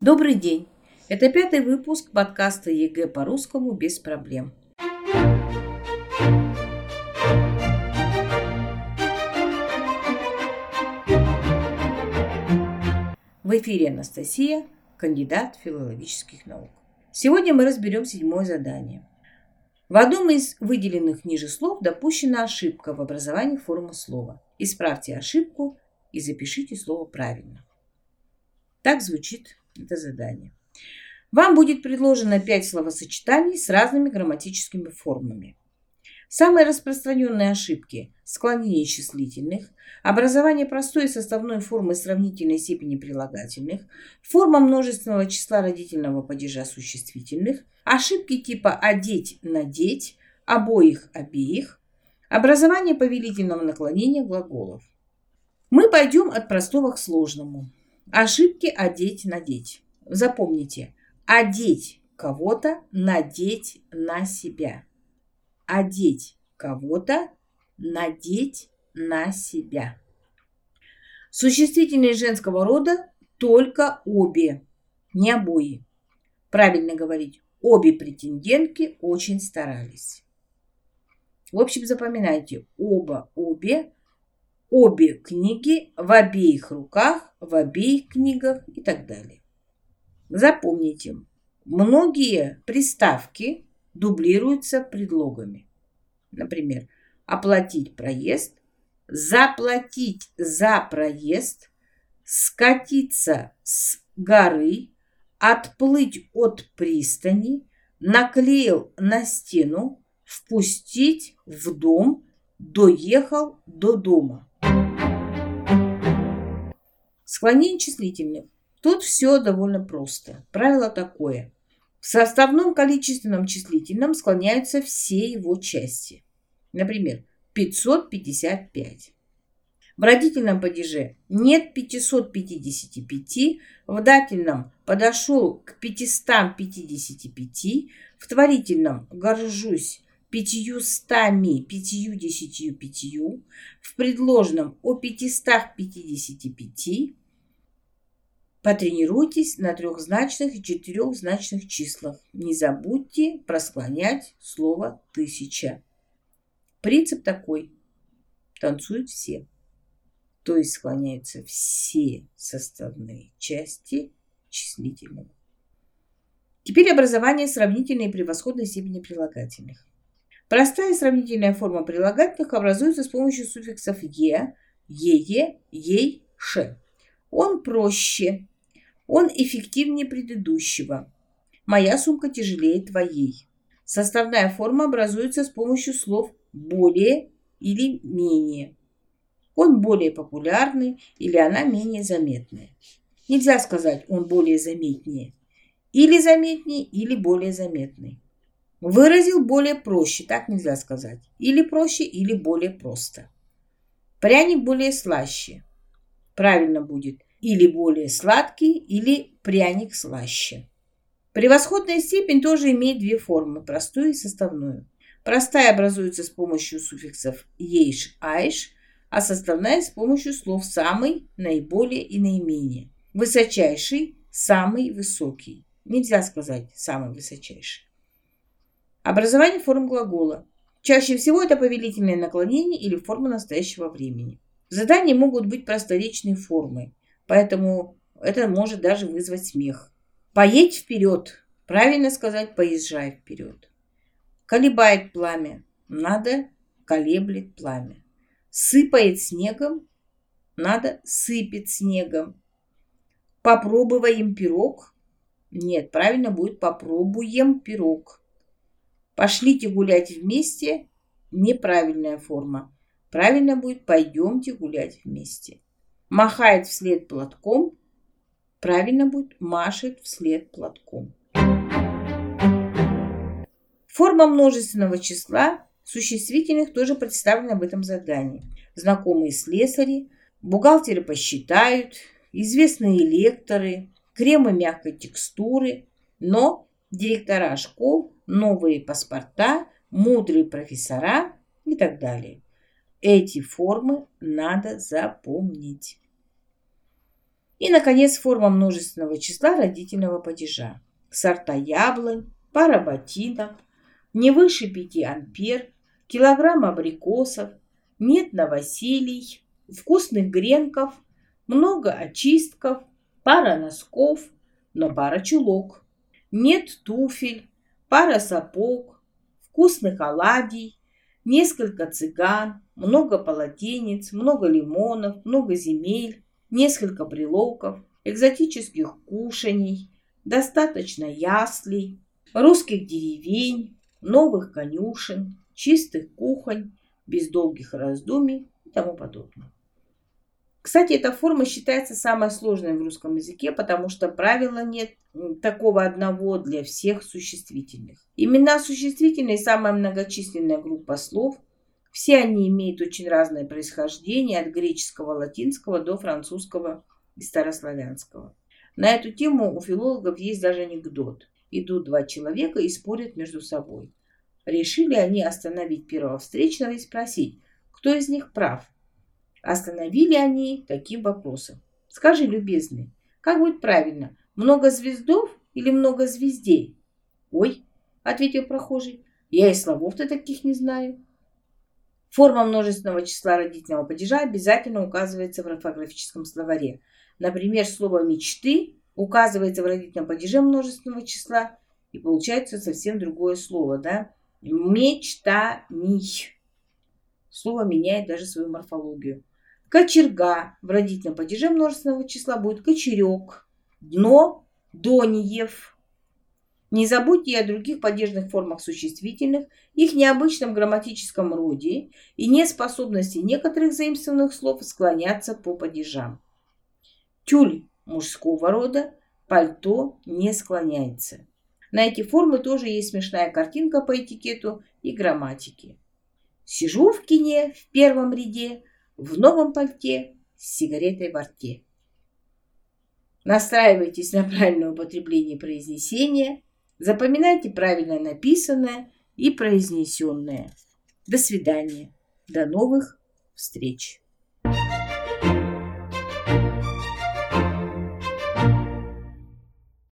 Добрый день! Это пятый выпуск подкаста ЕГЭ по-русскому без проблем. В эфире Анастасия, кандидат филологических наук. Сегодня мы разберем седьмое задание. В одном из выделенных ниже слов допущена ошибка в образовании формы слова. Исправьте ошибку и запишите слово правильно. Так звучит это задание. Вам будет предложено 5 словосочетаний с разными грамматическими формами. Самые распространенные ошибки – склонение числительных, образование простой и составной формы сравнительной степени прилагательных, форма множественного числа родительного падежа существительных, ошибки типа «одеть», «надеть», «обоих», «обеих», образование повелительного наклонения глаголов. Мы пойдем от простого к сложному. Ошибки одеть, надеть. Запомните, одеть кого-то, надеть на себя. Одеть кого-то, надеть на себя. Существительные женского рода только обе, не обои. Правильно говорить, обе претендентки очень старались. В общем, запоминайте, оба, обе, обе книги в обеих руках, в обеих книгах и так далее. Запомните, многие приставки дублируются предлогами. Например, оплатить проезд, заплатить за проезд, скатиться с горы, отплыть от пристани, наклеил на стену, впустить в дом, доехал до дома. Склонение числительных. Тут все довольно просто. Правило такое. В составном количественном числительном склоняются все его части. Например, 555. В родительном падеже нет 555, в дательном подошел к 555, в творительном горжусь пятьюстами пятьюдесятью пятью, в предложном о пятистах пятидесяти пяти. Потренируйтесь на трехзначных и четырехзначных числах. Не забудьте просклонять слово «тысяча». Принцип такой. Танцуют все. То есть склоняются все составные части числительного. Теперь образование сравнительной и превосходной степени прилагательных. Простая сравнительная форма прилагательных образуется с помощью суффиксов «е», «ее», «ей», «ше». Он проще, он эффективнее предыдущего. Моя сумка тяжелее твоей. Составная форма образуется с помощью слов «более» или «менее». Он более популярный или она менее заметная. Нельзя сказать «он более заметнее». Или заметнее, или более заметный. Выразил более проще, так нельзя сказать. Или проще, или более просто. Пряник более слаще. Правильно будет или более сладкий, или пряник слаще. Превосходная степень тоже имеет две формы, простую и составную. Простая образуется с помощью суффиксов «ейш», «айш», а составная с помощью слов «самый», «наиболее» и «наименее». Высочайший – самый высокий. Нельзя сказать «самый высочайший». Образование форм глагола. Чаще всего это повелительное наклонение или форма настоящего времени. Задания могут быть просторечной формой, поэтому это может даже вызвать смех. Поедь вперед. Правильно сказать, поезжай вперед. Колебает пламя. Надо колеблет пламя. Сыпает снегом. Надо сыпет снегом. Попробуем пирог. Нет, правильно будет попробуем пирог. Пошлите гулять вместе – неправильная форма. Правильно будет пойдемте гулять вместе. Махает вслед платком. Правильно будет машет вслед платком. Форма множественного числа существительных тоже представлена в этом задании. Знакомые слесари, бухгалтеры посчитают, известные лекторы, кремы мягкой текстуры, но директора школ, новые паспорта, мудрые профессора и так далее. Эти формы надо запомнить. И, наконец, форма множественного числа родительного падежа. Сорта яблонь, пара ботинок, не выше 5 ампер, килограмм абрикосов, нет новоселий, вкусных гренков, много очистков, пара носков, но пара чулок, нет туфель, пара сапог, вкусных оладий, несколько цыган, много полотенец, много лимонов, много земель, несколько брелоков, экзотических кушаний, достаточно яслей, русских деревень, новых конюшен, чистых кухонь, без долгих раздумий и тому подобное. Кстати, эта форма считается самой сложной в русском языке, потому что правила нет такого одного для всех существительных. Имена существительные – самая многочисленная группа слов. Все они имеют очень разное происхождение от греческого, латинского до французского и старославянского. На эту тему у филологов есть даже анекдот. Идут два человека и спорят между собой. Решили они остановить первого встречного и спросить, кто из них прав. Остановили они таким вопросом. Скажи, любезный, как будет правильно, много звездов или много звездей? Ой, ответил прохожий, я и слов-то таких не знаю. Форма множественного числа родительного падежа обязательно указывается в орфографическом словаре. Например, слово «мечты» указывается в родительном падеже множественного числа, и получается совсем другое слово, да? Мечтаний. Слово меняет даже свою морфологию. Кочерга в родительном падеже множественного числа будет кочерек. Дно – дониев. Не забудьте и о других падежных формах существительных, их необычном грамматическом роде и неспособности некоторых заимствованных слов склоняться по падежам. Тюль мужского рода, пальто не склоняется. На эти формы тоже есть смешная картинка по этикету и грамматике. Сижу в кине в первом ряде, в новом пальте с сигаретой во рте. Настраивайтесь на правильное употребление произнесения, запоминайте правильно написанное и произнесенное. До свидания. До новых встреч. thank you